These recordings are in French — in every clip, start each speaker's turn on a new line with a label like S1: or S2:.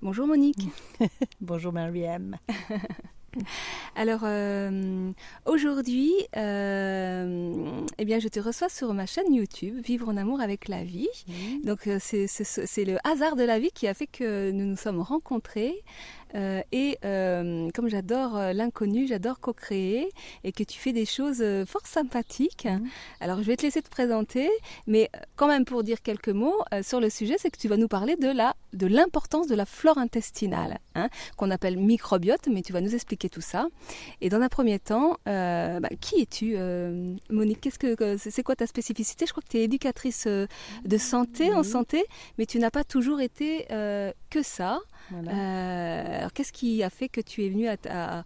S1: Bonjour Monique.
S2: Bonjour Mariam.
S1: Alors euh, aujourd'hui, euh, eh bien, je te reçois sur ma chaîne YouTube, Vivre en amour avec la vie. Donc euh, c'est le hasard de la vie qui a fait que nous nous sommes rencontrés. Euh, et euh, comme j'adore euh, l'inconnu, j'adore co-créer et que tu fais des choses fort sympathiques. Mhm. Alors je vais te laisser te présenter, mais quand même pour dire quelques mots sur le sujet, c'est que tu vas nous parler de la de l'importance de la flore intestinale, hein, qu'on appelle microbiote, mais tu vas nous expliquer tout ça. Et dans un premier temps, bah, qui es-tu, Monique? Qu'est-ce que c'est quoi ta spécificité? Je crois que tu es éducatrice de santé en santé, mais tu n'as pas toujours été que ça. Euh, alors, qu'est-ce qui a fait que tu es venu à,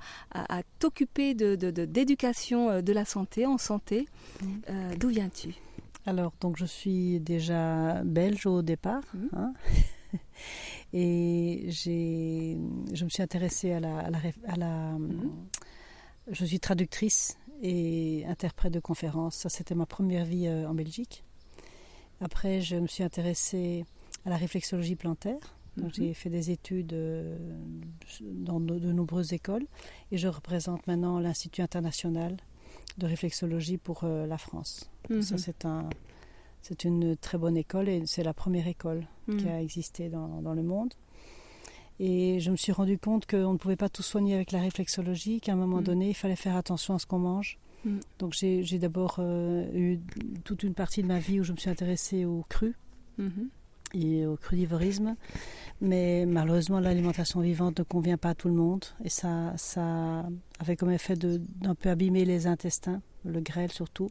S1: t'occuper d'éducation de, de, euh, de, la santé, en santé? Euh, D'où viens-tu?
S2: Alors, donc, je suis déjà belge au départ. Mm. Hein. et je me suis intéressée à la. À la, mm. Je suis traductrice et interprète de conférences. Ça, c'était ma première vie en Belgique. Après, je me suis intéressée à la réflexologie plantaire. Mhm. J'ai fait des études euh, dans de, nombreuses écoles et je représente maintenant l'Institut international de réflexologie pour euh, la France. Mhm. Ça, c'est un, c'est une très bonne école et c'est la première école qui mhm. a existé dans, dans, le monde. Et je me suis rendu compte qu'on ne pouvait pas tout soigner avec la réflexologie, qu'à un moment donné, il fallait faire attention à ce qu'on mange. Donc j'ai, d'abord euh, eu toute une partie de ma vie où je me suis intéressée aux crus et au crudivorisme. Mais malheureusement, l'alimentation vivante ne convient pas à tout le monde. Et ça, ça avait comme effet d'un peu abîmer les intestins, le grêle surtout.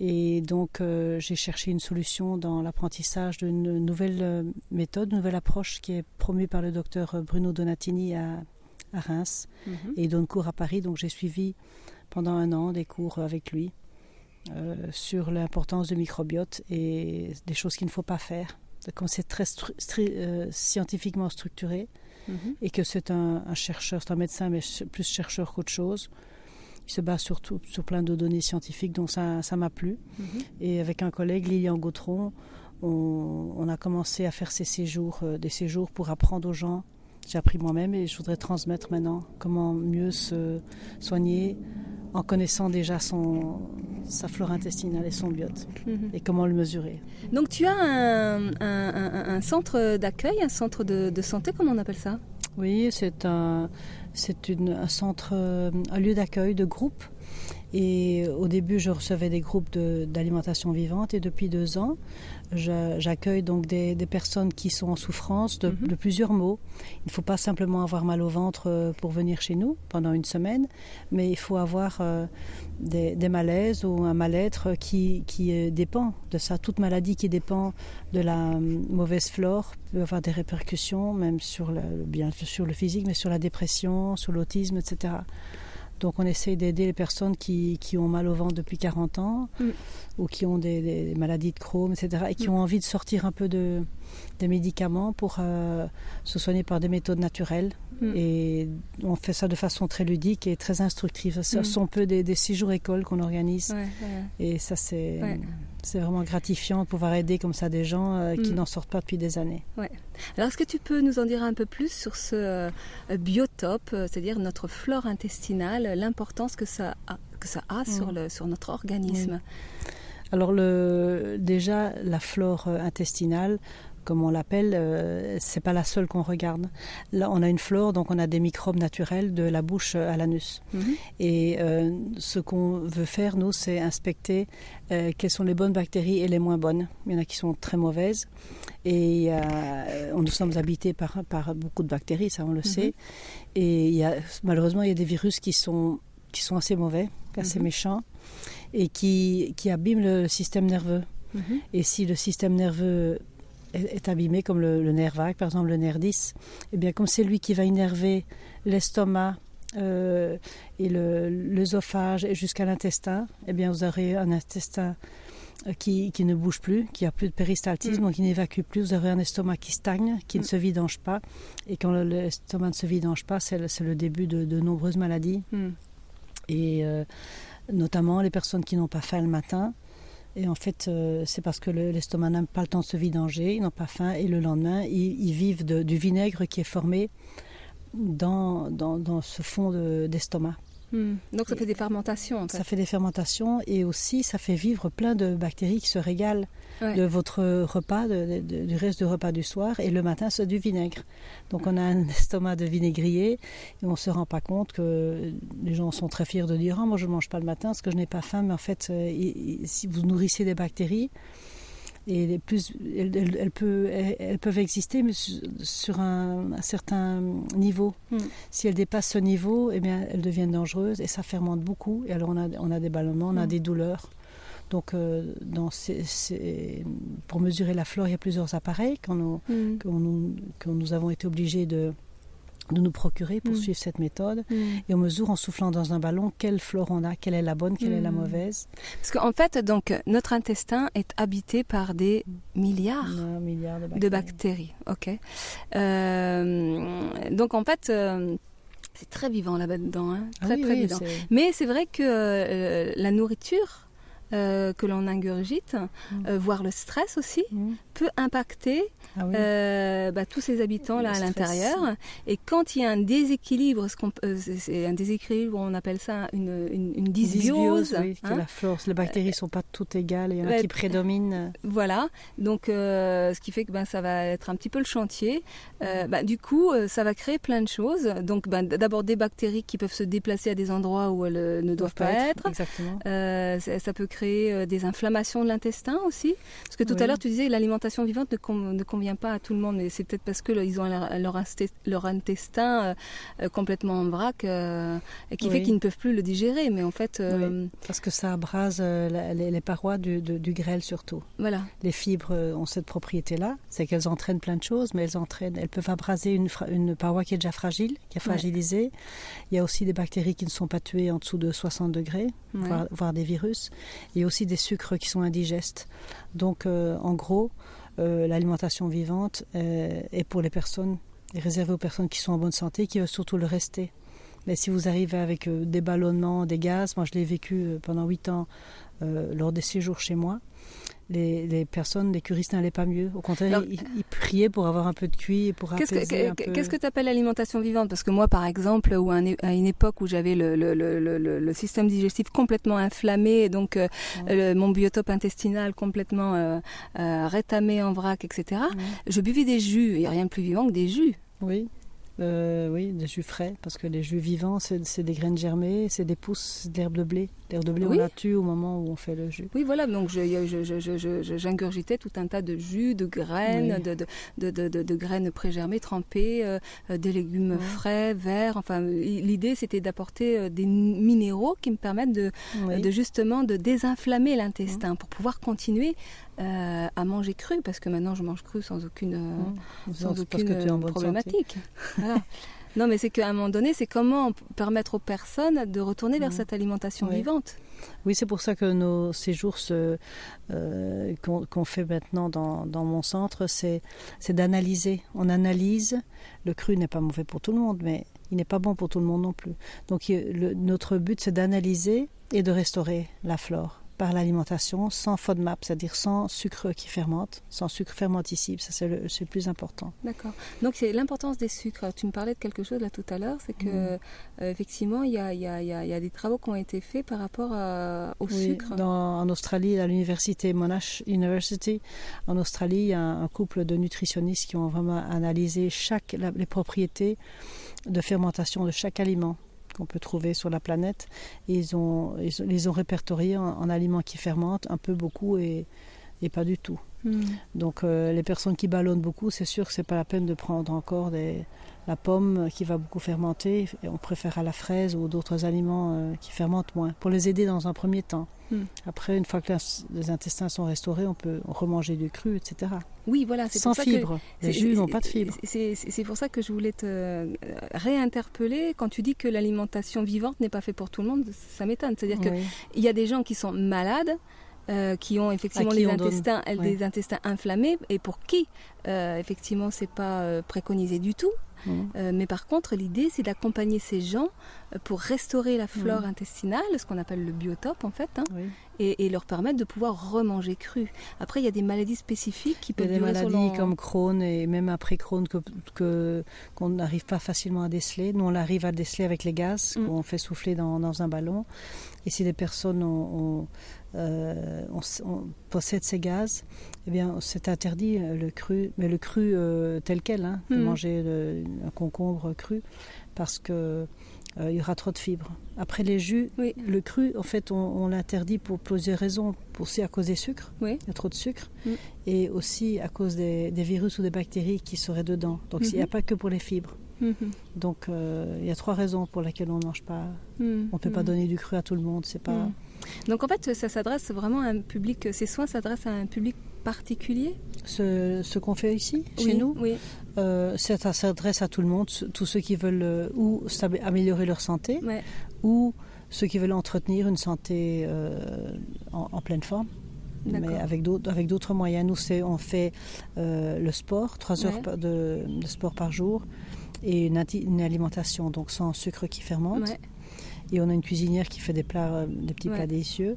S2: Et donc, euh, j'ai cherché une solution dans l'apprentissage d'une nouvelle euh, méthode, une nouvelle approche qui est promue par le docteur Bruno Donatini à, à Reims. Mhm. Et il donne cours à Paris. Donc, j'ai suivi pendant un an des cours avec lui. Euh, sur l'importance du microbiote et des choses qu'il ne faut pas faire comme c'est très euh, scientifiquement structuré mhm. et que c'est un, chercheur, c'est un médecin, mais plus chercheur qu'autre chose. Il se base surtout sur plein de données scientifiques, donc ça, ça m'a plu. Mhm. Et avec un collègue, Lilian Gautron, on, a commencé à faire ces séjours, euh, des séjours pour apprendre aux gens. J'ai appris moi-même et je voudrais transmettre maintenant comment mieux se soigner en connaissant déjà son, sa flore intestinale et son biote mhm. et comment le mesurer.
S1: Donc tu as un, un, centre d'accueil, un centre de, de, santé, comment on appelle ça?
S2: Oui, c'est un, c'est un centre, un lieu d'accueil de groupe. Et au début, je recevais des groupes d'alimentation vivante et depuis deux ans, J'accueille donc des, personnes qui sont en souffrance mhm. de, plusieurs maux. Il ne faut pas simplement avoir mal au ventre euh, pour venir chez nous pendant une semaine, mais il faut avoir euh, des, malaises ou un mal-être qui, qui euh, dépend de ça. Toute maladie qui dépend de la mauvaise flore peut avoir des répercussions, même sur le, bien sur le physique, mais sur la dépression, sur l'autisme, etc. Donc on essaye d'aider les personnes qui, qui, ont mal au ventre depuis 40 ans mm. ou qui ont des, maladies de Crohn, etc. et qui mm. ont envie de sortir un peu de, des médicaments pour euh, se soigner par des méthodes naturelles. Mm. Et on fait ça de façon très ludique et très instructive. Ce sont un peu des, des six jours écoles qu'on organise. Et ça, c'est c'est vraiment gratifiant de pouvoir aider comme ça des gens euh, qui n'en sortent pas depuis des années.
S1: Alors, est-ce que tu peux nous en dire un peu plus sur ce euh, biotope, c'est-à-dire notre flore intestinale, l'importance que ça a, que ça a sur, le, sur notre organisme?
S2: Alors le, déjà, la flore intestinale, comme on l'appelle, euh, c'est pas la seule qu'on regarde. Là, on a une flore, donc on a des microbes naturels de la bouche à l'anus. Mhm. Et euh, ce qu'on veut faire, nous, c'est inspecter euh, quelles sont les bonnes bactéries et les moins bonnes. Il y en a qui sont très mauvaises. Et nous sommes habités par, par beaucoup de bactéries, ça on le mhm. sait. Et il y a, malheureusement, il y a des virus qui sont, qui sont assez mauvais, assez mhm. méchants, et qui, qui abîment le système nerveux. Et si le système nerveux est, abîmé, comme le, nerf vague, par exemple le nerf 10, et eh bien comme c'est lui qui va énerver l'estomac euh, et l'œsophage et jusqu'à l'intestin, et eh bien vous aurez un intestin euh, qui, qui, ne bouge plus, qui a plus de péristaltisme, mm. donc qui n'évacue plus. Vous aurez un estomac qui stagne, qui ne mm. se vidange pas. Et quand l'estomac ne se vidange pas, c'est le, début de, nombreuses maladies. Mm. Et euh, notamment les personnes qui n'ont pas faim le matin, Et en fait, c'est parce que l'estomac n'a pas le temps de se vidanger, ils n'ont pas faim, et le lendemain, ils, vivent du vinaigre qui est formé dans, dans, ce fond d'estomac.
S1: Hmm. Donc ça fait des fermentations. En
S2: fait. Ça fait des fermentations et aussi ça fait vivre plein de bactéries qui se régalent de votre repas, du reste du repas du soir et le matin c'est du vinaigre. Donc on a un estomac de vinaigrier et on ne se rend pas compte que les gens sont très fiers de dire ah, moi je ne mange pas le matin parce que je n'ai pas faim mais en fait euh, si vous nourrissez des bactéries et plus, elles, peuvent exister mais sur un, certain niveau. Hmm. Si elles dépassent ce niveau, eh bien, elles deviennent dangereuses et ça fermente beaucoup. Et alors on a, on a des ballonnements, on a hmm. des douleurs. Donc, euh, dans pour mesurer la flore, il y a plusieurs appareils que nous, hmm. nous avons été obligés de, de nous procurer pour mm. suivre cette méthode. Mm. Et on mesure en soufflant dans un ballon quelle flore on a, quelle est la bonne, quelle est la mm. mauvaise.
S1: Parce qu'en fait, donc, notre intestin est habité par des milliards, de, bactéries. Ok. Euh, donc en fait. Euh, c'est très vivant là-dedans, hein. Ah très très vivant. Mais c'est vrai que euh, la nourriture que l'on ingurgite, voire le stress aussi, peut impacter ah euh, bah, tous ces habitants là à l'intérieur. Et quand il y a un déséquilibre, ce qu'on, euh, c'est un déséquilibre, on appelle ça une, une, dysbiose.
S2: oui, hein. la flore, les bactéries ne sont pas toutes égales, il y en a qui prédominent.
S1: Voilà, donc euh, ce qui fait que ben, ça va être un petit peu le chantier. Bah, du coup, ça va créer plein de choses. Donc ben, d'abord des bactéries qui peuvent se déplacer à des endroits où elles ne doivent, pas être.
S2: Exactement.
S1: Ça, peut créer des inflammations de l'intestin aussi. Parce que tout à l'heure, tu disais l'alimentation vivante ne, ne convient pas à tout le monde, mais c'est peut-être parce que ils ont leur, leur intestin euh, euh, complètement en vrac, euh, et qui fait qu'ils ne peuvent plus le digérer. Mais en fait,
S2: parce que ça abrase les, parois du, grêle surtout.
S1: Voilà.
S2: Les fibres ont cette propriété-là, c'est qu'elles entraînent plein de choses, mais elles entraînent, elles peuvent abraser une, une paroi qui est déjà fragile, qui est fragilisée. Il y a aussi des bactéries qui ne sont pas tuées en dessous de 60 degrés, voire, des virus. Il y a aussi des sucres qui sont indigestes. Donc, en gros, euh, l'alimentation vivante euh, est pour les personnes, est réservée aux personnes qui sont en bonne santé, qui veulent surtout le rester. Mais si vous arrivez avec euh, des ballonnements, des gaz, moi je l'ai vécu pendant 8 ans lors des séjours chez moi, les, personnes, les curistes n'allaient pas mieux. Au contraire, ils, priaient pour avoir un peu de cuit et pour apaiser
S1: que,
S2: un peu.
S1: Qu'est-ce que tu appelles l'alimentation vivante? Parce que moi, par exemple, ou à une époque où j'avais le, système digestif complètement inflammé, donc euh, mon biotope intestinal complètement euh, euh, rétamé en vrac, etc., je buvais des jus. Il n'y a rien de plus vivant que des jus.
S2: Oui. Euh, oui, des jus frais, parce que les jus vivants, c'est des graines germées, c'est des pousses d'herbe de blé. L'herbe de blé, on la tue au moment où on fait le jus.
S1: Oui, voilà, donc j'ingurgitais tout un tas de jus, de graines, de, de, de, de, graines pré-germées, trempées, euh, euh, des légumes frais, verts. Enfin, l'idée, c'était d'apporter des minéraux qui me permettent de, de justement de désinflammer l'intestin pour pouvoir continuer euh, à manger cru parce que maintenant je mange cru sans aucune, euh, mmh. sans aucune euh, problématique. Non, mais c'est qu'à un moment donné, c'est comment permettre aux personnes de retourner vers mmh. cette alimentation vivante.
S2: Oui, c'est pour ça que nos séjours qu'on fait maintenant dans, dans mon centre, c'est d'analyser. On analyse. Le cru n'est pas mauvais pour tout le monde, mais il n'est pas bon pour tout le monde non plus. Donc notre but, c'est d'analyser et de restaurer la flore par l'alimentation sans FODMAP, c'est-à-dire sans sucre qui fermente, sans sucre fermenticible. Ça, c'est le, plus important.
S1: D'accord. Donc, c'est l'importance des sucres. Tu me parlais de quelque chose là tout à l'heure, c'est que mm. euh, effectivement, il y a, y, a, y a, des travaux qui ont été faits par rapport au oui, sucre.
S2: Dans, en Australie, à l'université Monash University, en Australie, il y a un, couple de nutritionnistes qui ont vraiment analysé chaque, les propriétés de fermentation de chaque aliment qu'on peut trouver sur la planète. ils, ont, ils les ont répertoriés en, aliments qui fermentent, un peu, beaucoup et, et pas du tout. Hmm. Donc euh, les personnes qui ballonnent beaucoup, c'est sûr que c'est pas la peine de prendre encore des, la pomme qui va beaucoup fermenter. Et on préfère à la fraise ou d'autres aliments euh, qui fermentent moins, pour les aider dans un premier temps. Hmm. Après, une fois que les intestins sont restaurés, on peut remanger du cru, etc.
S1: Oui, voilà.
S2: Sans pour fibre. les jus n'ont pas de fibres.
S1: C'est pour ça que je voulais te euh, réinterpeller. Quand tu dis que l'alimentation vivante n'est pas faite pour tout le monde, ça m'étonne. C'est-à-dire qu'il y a des gens qui sont malades. Euh, qui ont effectivement les intestins, des intestins inflammés et pour qui euh, effectivement c'est pas préconisé du tout. Euh, mais par contre, l'idée, c'est d'accompagner ces gens euh, pour restaurer la flore intestinale, ce qu'on appelle le biotope en fait, hein, et, leur permettre de pouvoir remanger cru. Après, il y a des maladies spécifiques qui peuvent
S2: il y a des maladies comme Crohn et même après Crohn que qu'on n'arrive pas facilement à déceler. Nous, on arrive à déceler avec les gaz mm. qu'on fait souffler dans, dans, un ballon. Et si des personnes ont, euh, on, possède ces gaz, eh bien, c'est interdit euh, le cru, mais le cru euh, tel quel, hein, de mm. manger un concombre cru, parce que il y aura trop de fibres. Après les jus, le cru, en fait, on, l'interdit pour plusieurs raisons. Aussi à cause des sucres, il y a trop de sucre, mm. et aussi à cause des, virus ou des bactéries qui seraient dedans. Donc il n'y a mm-hmm. pas que pour les fibres. Mm-hmm. Donc il y a trois raisons pour lesquelles on ne mange pas. Mm. On ne peut pas donner du cru à tout le monde. C'est pas.
S1: Donc en fait, ça s'adresse vraiment à un public, ces soins s'adressent à un public particulier?
S2: Ce, ce qu'on fait ici, chez nous?
S1: Oui.
S2: Euh, ça s'adresse à tout le monde, tous ceux qui veulent euh, ou améliorer leur santé, ou ceux qui veulent entretenir une santé euh, en, pleine forme. Mais avec d'autres moyens. Nous, on fait le sport, trois heures de, sport par jour, et une, une, alimentation donc sans sucre qui fermente. Et on a une cuisinière qui fait des plats, des petits plats délicieux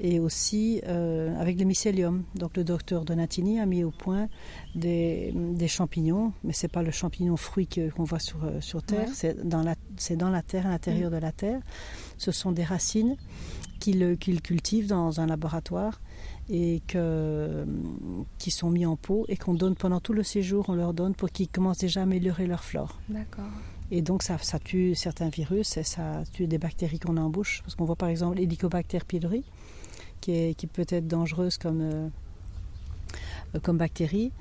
S2: et aussi euh, avec le mycélium. Donc le docteur Donatini a mis au point des, des champignons, mais ce n'est pas le champignon fruit qu'on voit sur, euh, sur Terre, c'est dans, la, dans la Terre, à l'intérieur mm. de la Terre. Ce sont des racines qu'il cultive dans un laboratoire et que, qui sont mis en pot et qu'on donne pendant tout le séjour, on leur donne pour qu'ils commencent déjà à améliorer leur flore.
S1: D'accord.
S2: Et donc ça, tue certains virus et ça tue des bactéries qu'on a en bouche. Parce qu'on voit par exemple l'Helicobacter pylori, qui, peut être dangereuse comme, euh, comme bactérie.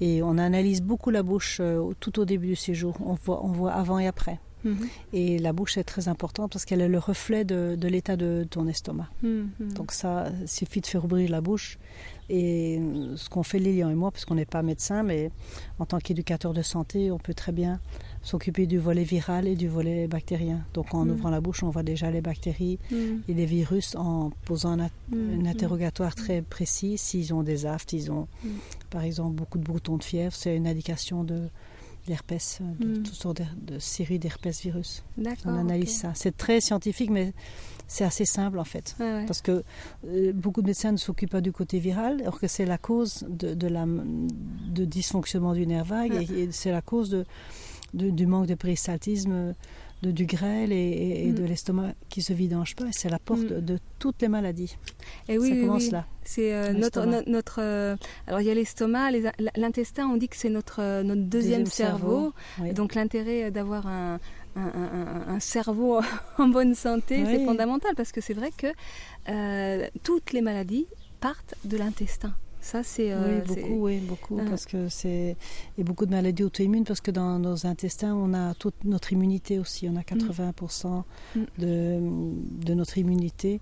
S2: Et on analyse beaucoup la bouche euh, tout au début du séjour. On voit, on voit avant et après. Mhm. Et la bouche est très importante parce qu'elle est le reflet de, l'état de ton estomac. Mhm. Donc ça, il suffit de faire ouvrir la bouche. Et ce qu'on fait Lilian et moi, parce qu'on n'est pas médecin, mais en tant qu'éducateur de santé, on peut très bien s'occuper du volet viral et du volet bactérien. Donc en mm. ouvrant la bouche, on voit déjà les bactéries et les virus en posant un, mm. interrogatoire très précis. S'ils ont des aftes, ils ont par exemple beaucoup de boutons de fièvre, c'est une indication de l'herpès, de toutes sortes de, séries d'herpès virus. On analyse ça. C'est très scientifique, mais c'est assez simple en fait. Parce que euh, beaucoup de médecins ne s'occupent pas du côté viral, alors que c'est la cause de, la, de dysfonctionnement du nerf vague et c'est la cause de du manque de péristaltisme, de, du grêle et, de mm. l'estomac qui se vidange pas. C'est la porte mm. de toutes les maladies.
S1: Et oui, Ça commence là. C'est euh, notre, notre, euh, alors il y a l'estomac, l'intestin. On dit que c'est notre euh, notre deuxième, cerveau. Donc l'intérêt d'avoir un, un, cerveau en bonne santé, c'est fondamental parce que c'est vrai que toutes les maladies partent de l'intestin. Ça, c'est.
S2: Euh, oui, beaucoup, oui, beaucoup. Ah. Parce que c'est. Et beaucoup de maladies auto-immunes, parce que dans nos intestins, on a toute notre immunité aussi. On a 80% mm. de, de notre immunité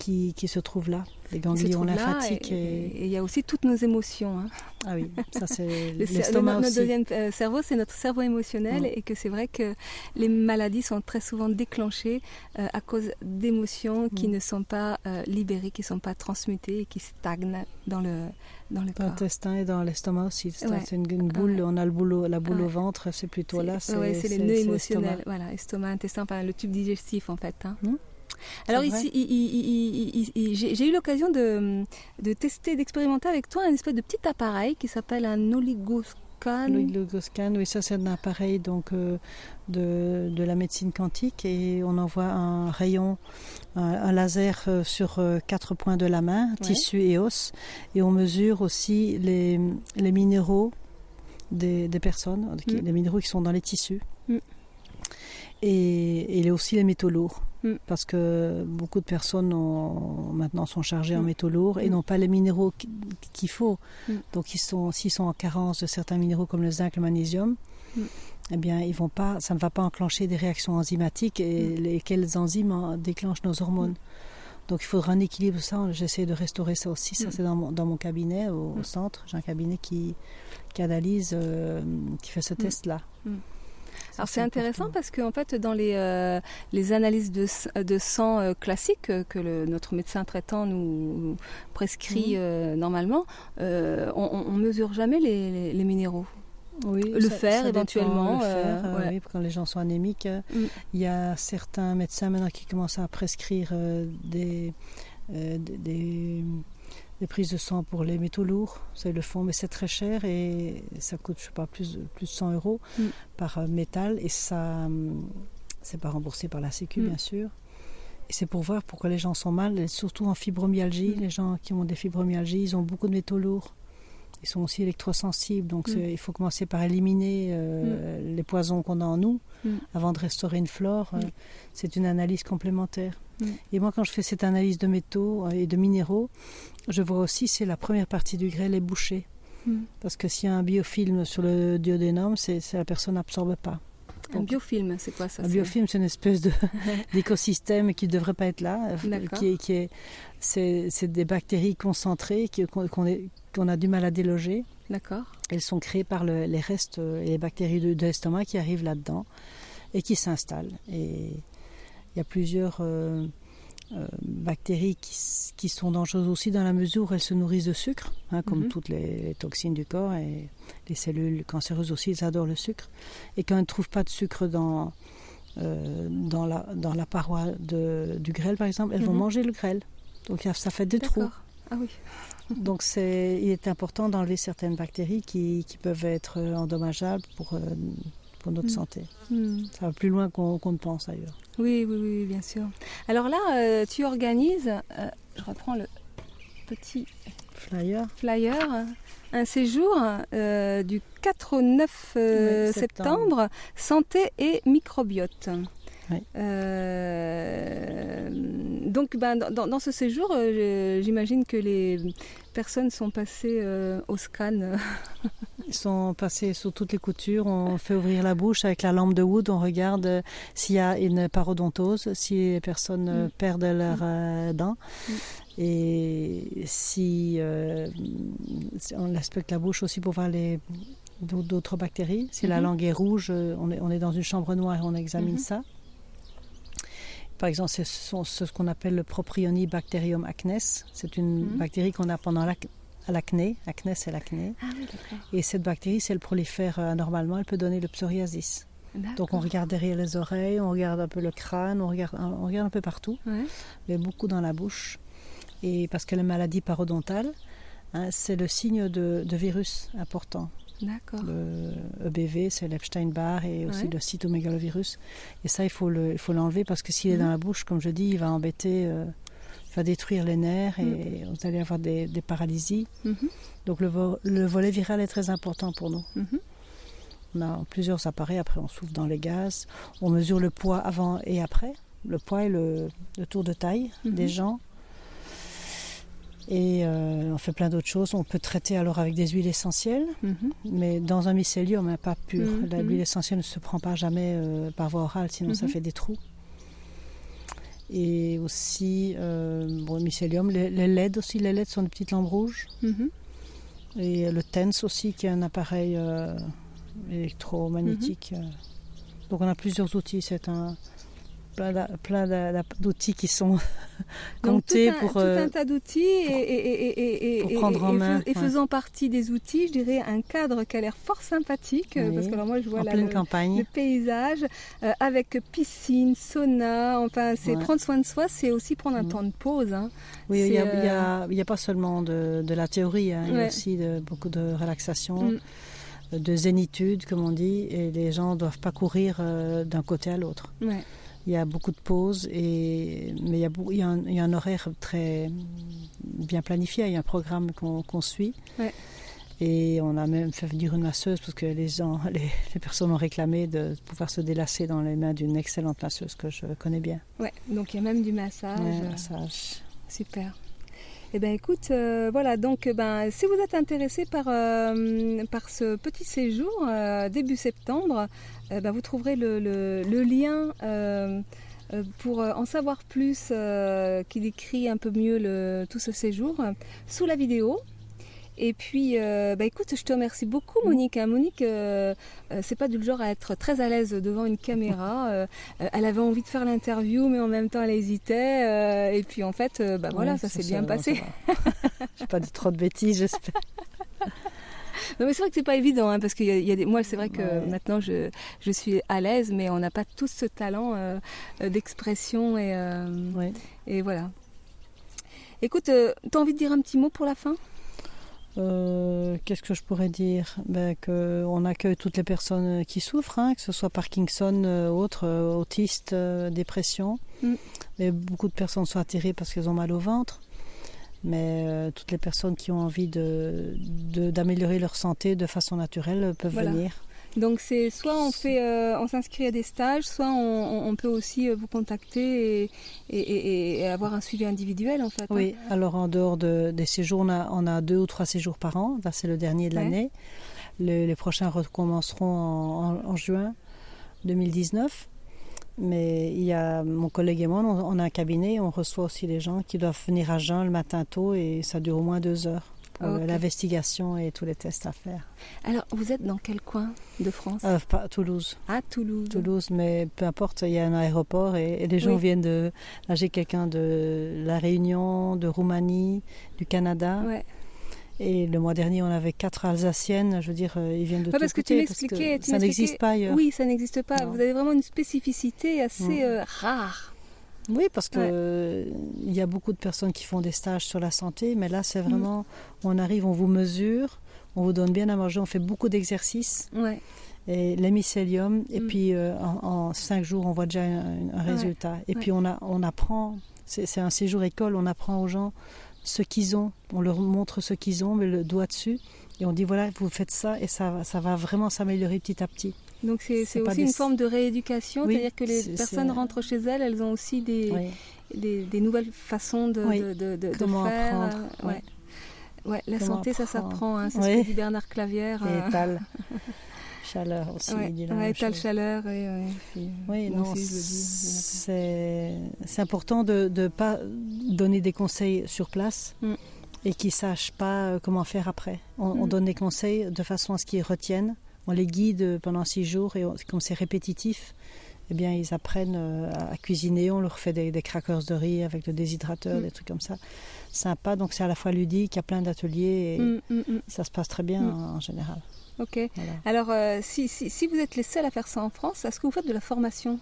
S2: qui, qui, se trouve là, les ganglions lymphatiques.
S1: Et il y a aussi toutes nos émotions. Hein.
S2: Ah oui, ça c'est l'estomac
S1: aussi. Notre deuxième euh, cerveau, c'est notre cerveau émotionnel et que c'est vrai que les maladies sont très souvent déclenchées euh, à cause d'émotions qui ne sont pas euh, libérées, qui ne sont pas transmutées et qui stagnent dans le dans le
S2: corps. l'intestin et dans l'estomac aussi. C'est une, boule, on a le boulot, la boule au ventre, c'est plutôt là.
S1: C'est les nœuds émotionnels. Voilà, estomac, intestin, enfin, le tube digestif en fait. Hein. Hmm? Alors ici, j'ai eu l'occasion de, tester, d'expérimenter avec toi un espèce de petit appareil qui s'appelle un oligoscan.
S2: L'oligoscan, oui, ça c'est un appareil donc euh, de, la médecine quantique et on envoie un rayon, un, laser euh, sur euh, quatre points de la main, tissu et os, et on mesure aussi les, minéraux des, personnes, mm. les minéraux qui sont dans les tissus. Mm. Et, et aussi les métaux lourds. Mm. Parce que beaucoup de personnes ont, maintenant sont chargées en mm. métaux lourds et mm. n'ont pas les minéraux qu'il faut. Donc sont, s'ils sont en carence de certains minéraux comme le zinc, le magnésium, eh bien, ils vont pas, ça ne va pas enclencher des réactions enzymatiques et lesquelles enzymes déclenchent nos hormones. Donc il faudra un équilibre ça. J'essaie de restaurer ça aussi. Ça c'est dans mon, dans mon, cabinet au, centre. J'ai un cabinet qui, qui analyse, euh, qui fait ce test-là.
S1: Alors c'est intéressant parce qu'en fait dans les, euh, les analyses de, de sang euh, classiques que le, notre médecin traitant nous prescrit mhm. euh, normalement, on, ne mesure jamais les, les, minéraux.
S2: Oui,
S1: le fer éventuellement.
S2: oui, quand les gens sont anémiques, mm. il y a certains médecins maintenant qui commencent à prescrire des euh, des, des, prises de sang pour les métaux lourds. Ils le font, mais c'est très cher et ça coûte, je sais pas, plus, plus de 100 euros
S1: Mm.
S2: par euh, métal. Et ça, hum, c'est pas remboursé par la Sécu,
S1: Mm.
S2: bien sûr. Et c'est pour voir pourquoi les gens sont mal, et surtout en fibromyalgie.
S1: Mm.
S2: Les gens qui ont des fibromyalgies, ils ont beaucoup de métaux lourds. Ils sont aussi électrosensibles, donc
S1: Mm.
S2: c'est- il faut commencer par éliminer euh, les poisons qu'on a en nous
S1: Mm.
S2: avant de restaurer une flore.
S1: Mm.
S2: Euh, C'est une analyse complémentaire.
S1: Mm.
S2: Et moi, quand je fais cette analyse de métaux euh, et de minéraux, je vois aussi c'est la première partie du grêle est bouchée.
S1: Mm.
S2: Parce que s'il y a un biofilm sur le duodénum, c'est c'est la personne n'absorbe pas.
S1: Un biofilm, c'est quoi ça
S2: un biofilm, c'est une espèce de- d'écosystème qui ne devrait pas être là. euh. Qui est, qui est, c'est, c'est des bactéries concentrées qu'on, qu'on est- qu'on a du mal à déloger.
S1: D'accord.
S2: Elles sont créées par le- les restes euh, et les bactéries de, de l'estomac qui arrivent là-dedans et qui s'installent. Et il y a plusieurs euh, euh, bactéries qui, sont dangereuses aussi dans la mesure où elles se nourrissent de sucre, hein, comme
S1: Mhm.
S2: toutes les, les toxines du corps et les cellules cancéreuses aussi, elles adorent le sucre. Et quand elles ne trouvent pas de sucre dans, euh, dans, la, dans la paroi de- du grêle, par exemple, elles vont
S1: Mhm.
S2: manger le grêle. Donc ça fait des trous.
S1: Ah oui.
S2: Donc il est important d'enlever certaines bactéries qui, qui peuvent être endommageables pour, pour notre
S1: Mm.
S2: santé.
S1: Hmm.
S2: Ça va plus loin qu'on, ne pense ailleurs.
S1: Oui, oui, oui, bien sûr. Alors là, euh, tu organises, euh, je reprends le petit
S2: Flyer
S1: flyer, un séjour euh, du 4 au 9 euh,
S2: Oui, septembre.
S1: septembre, santé et microbiote.
S2: Oui.
S1: Donc, ben, dans, dans ce séjour, j'imagine que les personnes sont passées euh, au scan.
S2: Ils sont passés sur toutes les coutures. On fait ouvrir la bouche avec la lampe de Wood. On regarde euh, s'il y a une parodontose, si les personnes euh,
S1: Mm.
S2: perdent leurs euh, dents.
S1: Mm.
S2: Et si, si on inspecte la bouche aussi pour voir les d'autres bactéries. Si la
S1: Mhm.
S2: langue est rouge, on est, on est dans une chambre noire et on examine
S1: Mhm.
S2: ça. Par exemple, ce sont ce qu'on appelle le Propionibacterium acnes. C'est une
S1: Mhm.
S2: bactérie qu'on a pendant l'acné. Acné, c'est l'acné.
S1: Ah oui.
S2: Et cette bactérie, si elle prolifère euh, anormalement, elle peut donner le psoriasis. Donc on regarde derrière les oreilles, on regarde un peu le crâne, on regarde, on regarde un peu partout,
S1: Ouais.
S2: mais beaucoup dans la bouche. Et parce que la maladie parodontale, hein, c'est le signe de, de virus important.
S1: D'accord.
S2: Le EBV, c'est l'Epstein-Barr et aussi
S1: Ouais.
S2: le cytomégalovirus. Et ça, il faut le- il faut l'enlever parce que s'il est
S1: Mhm.
S2: dans la bouche, comme je dis, il va embêter, euh, il va détruire les nerfs et vous allez avoir des, des paralysies.
S1: Mhm,
S2: Donc le, vo- le volet viral est très important pour nous.
S1: mhm.
S2: On a plusieurs appareils, après on souffle dans les gaz, on mesure le poids avant et après, le poids et le, le tour de taille des gens. Et euh, on fait plein d'autres choses. On peut traiter alors avec des huiles essentielles,
S1: Mhm.
S2: mais dans un mycélium, hein, pas pur.
S1: Mhm.
S2: L'huile essentielle ne se prend pas jamais euh, par voie orale, sinon ça
S1: Mhm.
S2: fait des trous. Et aussi, euh, bon, mycélium, les, les LED aussi, les LED sont des petites lampes rouges.
S1: Mhm.
S2: Et le TENS aussi, qui est un appareil électromagnétique.
S1: Mhm.
S2: Donc on a plusieurs outils. C'est un plein d'outils qui sont comptés pour.
S1: tout
S2: euh,
S1: un tas d'outils et, et- et- faisant partie des outils, je dirais un cadre qui a l'air fort sympathique euh, parce que alors moi je vois
S2: pleine
S1: le,
S2: campagne.
S1: le paysage euh, avec piscine, sauna, enfin c'est prendre soin de soi, c'est aussi prendre un
S2: Mm.
S1: temps de pause. hein.
S2: Oui, il n'y a, pas seulement de, la théorie, hein, il y a aussi beaucoup de relaxation,
S1: Mm.
S2: de zénitude, comme on dit, et les gens ne doivent pas courir euh, d'un côté à l'autre.
S1: Ouais.
S2: Il y a beaucoup de pauses, et, mais il y, a, il, y a un, il y a un horaire très bien planifié, il y a un programme qu'on suit.
S1: Ouais.
S2: Et on a même fait venir une masseuse parce que les, gens, les, les personnes ont réclamé de pouvoir se délasser dans les mains d'une excellente masseuse que je connais bien.
S1: Ouais. Donc il y a même du massage.
S2: Ouais, massage.
S1: Super. Eh bien, écoute, euh, voilà, donc euh, ben, si vous êtes intéressé par, euh, par ce petit séjour début septembre, ben, vous trouverez le, le- le lien pour en savoir plus, qui décrit un peu mieux le, tout ce séjour, sous la vidéo. Et puis, euh, bah, écoute, je te remercie beaucoup, Monique. hein. Monique, euh, euh, c'est pas du genre à être très à l'aise devant une caméra. Euh, elle avait envie de faire l'interview, mais en même temps, elle hésitait. et puis, en fait, bah, voilà, ça s'est bien passé.
S2: J'ai pas dit trop de bêtises, j'espère.
S1: Non, mais c'est vrai que c'est pas évident, hein, parce que y a, y a des... moi, c'est vrai que
S2: Ouais.
S1: maintenant, je, je suis à l'aise, mais on n'a pas tous ce talent euh, d'expression et, euh,
S2: Ouais.
S1: et voilà. Écoute, euh, tu as envie de dire un petit mot pour la fin?
S2: Euh, Qu'est-ce que je pourrais dire? Ben, Qu'on accueille toutes les personnes qui souffrent, hein, que ce soit Parkinson, euh, autres, autistes, dépression. Mm. Beaucoup de personnes sont attirées parce qu'elles ont mal au ventre. Mais toutes les personnes qui ont envie d'améliorer de, leur santé de façon naturelle peuvent venir.
S1: Donc c'est soit on fait, euh, on s'inscrit à des stages, soit on, peut aussi euh, vous contacter et, avoir un suivi individuel en fait.
S2: Hein. Oui, alors en dehors de, des séjours, on a, deux ou trois séjours par an. Là c'est le dernier de l'année. les prochains recommenceront en, juin 2019. Mais il y a mon collègue et moi, on, a un cabinet, on reçoit aussi les gens qui doivent venir à jeun le matin tôt et ça dure au moins deux heures. Euh, l'investigation et tous les tests à faire.
S1: Alors, vous êtes dans quel coin de France
S2: euh, Toulouse.
S1: Ah, Toulouse.
S2: Toulouse, mais peu importe, il y a un aéroport et, les gens viennent de. Là, j'ai quelqu'un de La Réunion, de Roumanie, du Canada. Ouais. Et le mois dernier, on avait quatre Alsaciennes. Je veux dire, euh, ils viennent de ouais,
S1: parce que tu m'expliquais, ça n'existe pas ailleurs. Oui, ça n'existe pas. Vous avez vraiment une spécificité assez rare.
S2: Oui, parce que il y a beaucoup de personnes qui font des stages sur la santé, mais là, c'est vraiment, on arrive, on vous mesure, on vous donne bien à manger, on fait beaucoup d'exercices. Ouais. Et l'hémicélium, et mm. puis euh, en, cinq jours, on voit déjà un, résultat. Et puis on, a, on apprend, c'est un séjour école, on apprend aux gens ce qu'ils ont, on leur montre ce qu'ils ont, mais le doigt dessus, et on dit voilà, vous faites ça, et ça, ça va vraiment s'améliorer petit à petit.
S1: Donc c'est aussi une forme de rééducation, c'est-à-dire que les personnes rentrent chez elles, elles ont aussi des, des, nouvelles façons de, de, de,
S2: Comment
S1: faire.
S2: Apprendre,
S1: ouais. Ouais, la santé, ça s'apprend, hein, c'est ce que dit Bernard Clavière.
S2: Et euh. chaleur aussi.
S1: Ouais, étal chaleur. Et,
S2: oui, non, c'est important de ne pas donner des conseils sur place. Mm. Et qu'ils ne sachent pas euh, comment faire après. On, on, mm. donne des conseils de façon à ce qu'ils retiennent on les guide pendant six jours et comme c'est répétitif, eh bien, ils apprennent euh, à cuisiner. On leur fait des, crackers de riz avec le déshydrateur, mm. des trucs comme ça. Sympa. Donc, c'est à la fois ludique, il y a plein d'ateliers et mm, mm, ça se passe très bien en, général.
S1: Ok. Alors, euh, si, si, vous êtes les seuls à faire ça en France, est-ce que vous faites de la formation?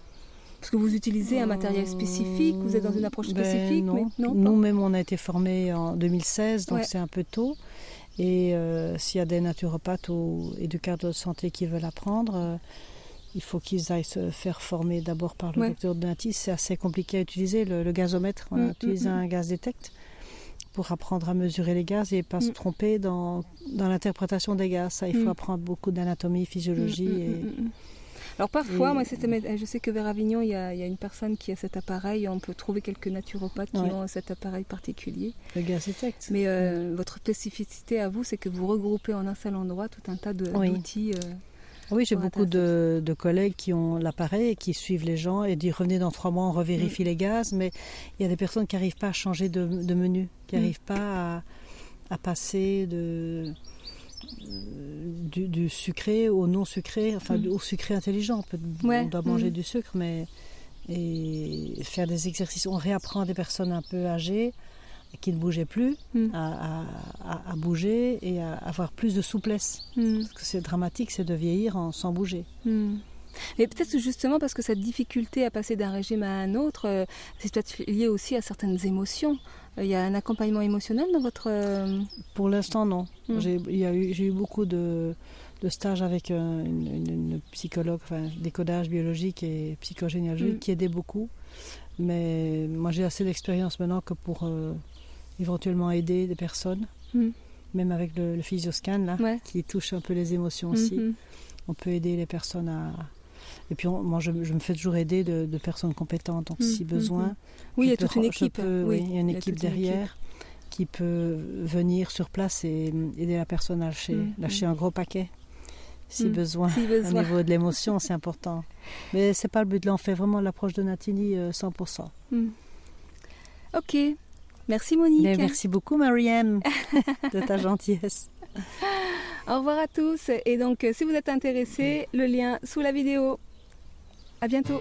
S1: Parce que vous utilisez un matériel spécifique, vous êtes dans une approche ben spécifique
S2: non. Nous-mêmes, on a été formés en 2016, donc c'est un peu tôt. Et euh, s'il y a des naturopathes ou éducateurs de santé qui veulent apprendre, euh, il faut qu'ils aillent se faire former d'abord par le docteur de dentiste. C'est assez compliqué à utiliser, le, gazomètre. On mm, utilise mm, un mm. gaz détect pour apprendre à mesurer les gaz et pas se tromper dans, dans l'interprétation des gaz. Ça, il faut apprendre beaucoup d'anatomie, physiologie et
S1: alors parfois, moi, je sais que vers Avignon, il y, a, une personne qui a cet appareil. On peut trouver quelques naturopathes qui ont cet appareil particulier.
S2: Le gaz effect.
S1: Mais euh, votre spécificité à vous, c'est que vous regroupez en un seul endroit tout un tas d'outils.
S2: Euh, oui, j'ai beaucoup de, collègues qui ont l'appareil et qui suivent les gens et disent revenez dans trois mois, on revérifie mm. les gaz. Mais il y a des personnes qui n'arrivent pas à changer de, menu, qui n'arrivent mm. pas à, passer de, du, sucré au non sucré, enfin mm. au sucré intelligent. On, doit manger mm. du sucre, mais et faire des exercices. On réapprend à des personnes un peu âgées qui ne bougeaient plus mm. à, bouger et à avoir plus de souplesse. Parce que c'est dramatique, c'est de vieillir en, sans bouger.
S1: Mais peut-être justement parce que cette difficulté à passer d'un régime à un autre, euh, c'est peut-être lié aussi à certaines émotions. Il y a un accompagnement émotionnel dans votre... Euh,
S2: Pour l'instant, non. Hmm. J'ai eu, eu, beaucoup de, de stages avec euh, une, psychologue, enfin, décodage biologique et psychogénéalogique hmm. qui aidait beaucoup. Mais moi, j'ai assez d'expérience maintenant que pour euh, éventuellement aider des personnes, hmm. même avec le, le physioscan, là, qui touche un peu les émotions aussi. On peut aider les personnes à, et puis, moi, je, me fais toujours aider de, personnes compétentes. Donc, si mm, mm, besoin. Mm.
S1: Oui, il y a toute une équipe.
S2: oui, il y a une équipe derrière qui peut venir sur place et aider la personne à lâcher, lâcher un gros paquet. Si besoin, au niveau de l'émotion, c'est important. Mais c'est pas le but. Là, on fait vraiment l'approche de Natini 100%.
S1: Euh, ok. Merci Monique.
S2: merci beaucoup Marianne de ta gentillesse.
S1: Au revoir à tous. Et donc, si vous êtes intéressés, le lien sous la vidéo. À bientôt